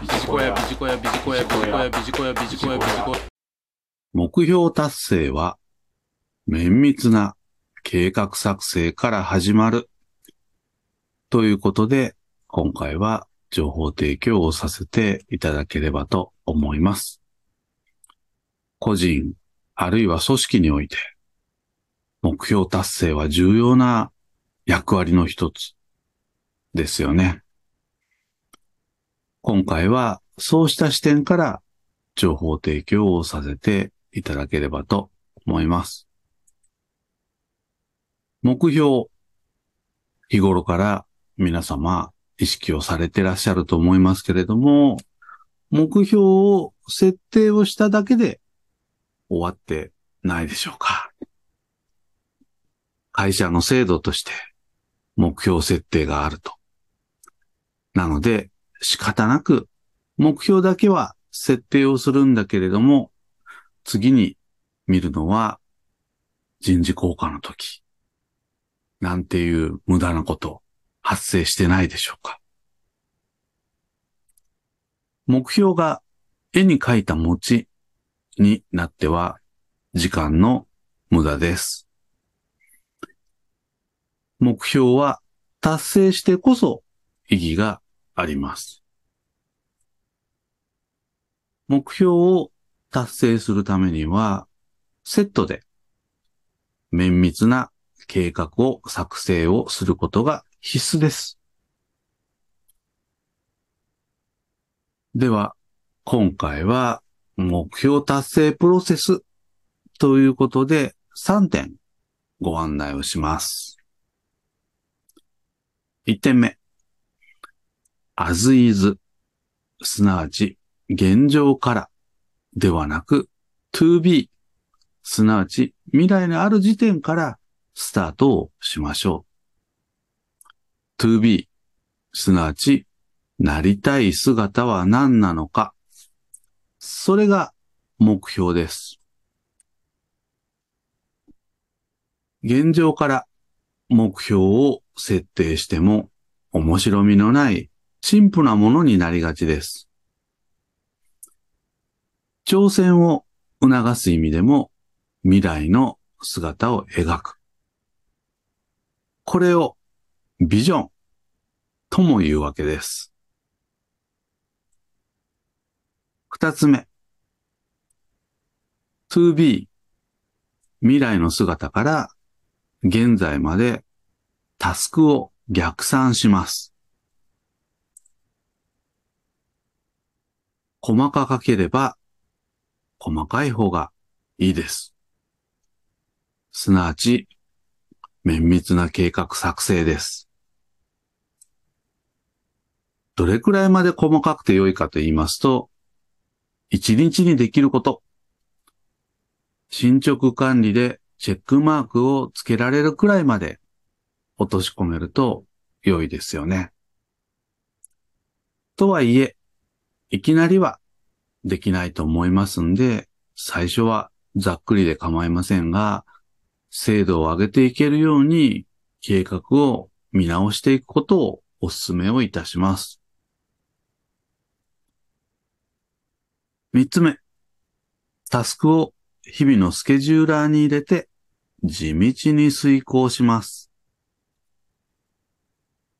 ビジコヤ、ビジコヤ、ビジコヤ、ビジコヤ、ビジコヤ、ビジコヤ、ビジコヤ。目標達成は、綿密な計画作成から始まる。ということで、今回は情報提供をさせていただければと思います。個人、あるいは組織において、目標達成は重要な役割の一つですよね。今回はそうした視点から情報提供をさせていただければと思います。目標、日頃から皆様意識をされてらっしゃると思いますけれども、目標を設定をしただけで終わってないでしょうか。会社の制度として目標設定があると。なので仕方なく目標だけは設定をするんだけれども、次に見るのは人事効果の時。なんていう無駄なこと発生してないでしょうか。目標が絵に描いた餅になっては時間の無駄です。目標は達成してこそ意義があります。目標を達成するためにはセットで綿密な計画を作成をすることが必須です。では、今回は目標達成プロセスということで3点ご案内をします。1点目。As is すなわち現状からではなく to be すなわち未来のある時点からスタートをしましょう。to be すなわちなりたい姿は何なのか。それが目標です。現状から目標を設定しても面白みのない陳腐なものになりがちです。挑戦を促す意味でも未来の姿を描く。これをビジョンとも言うわけです。二つ目。2B 未来の姿から現在までタスクを逆算します。細かければ細かい方がいいです。すなわち綿密な計画作成です。どれくらいまで細かくて良いかと言いますと、一日にできること。進捗管理でチェックマークをつけられるくらいまで落とし込めると良いですよね。とはいえ、いきなりはできないと思いますんで、最初はざっくりで構いませんが、精度を上げていけるように計画を見直していくことをお勧めをいたします。三つ目、タスクを日々のスケジューラーに入れて地道に遂行します。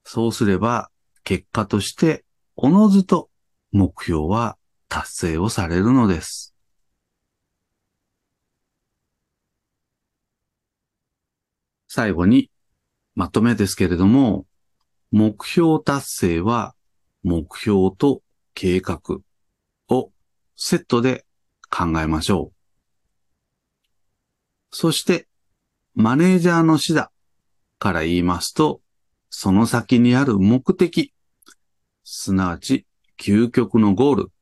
そうすれば結果としておのずと目標は達成をされるのです。最後にまとめですけれども、目標達成は目標と計画をセットで考えましょう。そして、マネージャーの指導から言いますと、その先にある目的、すなわち究極のゴール、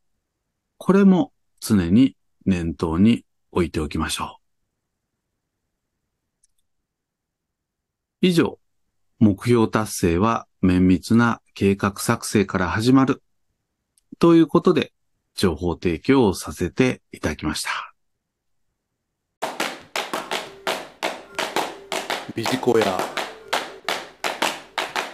これも常に念頭に置いておきましょう。以上、目標達成は綿密な計画作成から始まるということで、情報提供をさせていただきました。ビジコヤ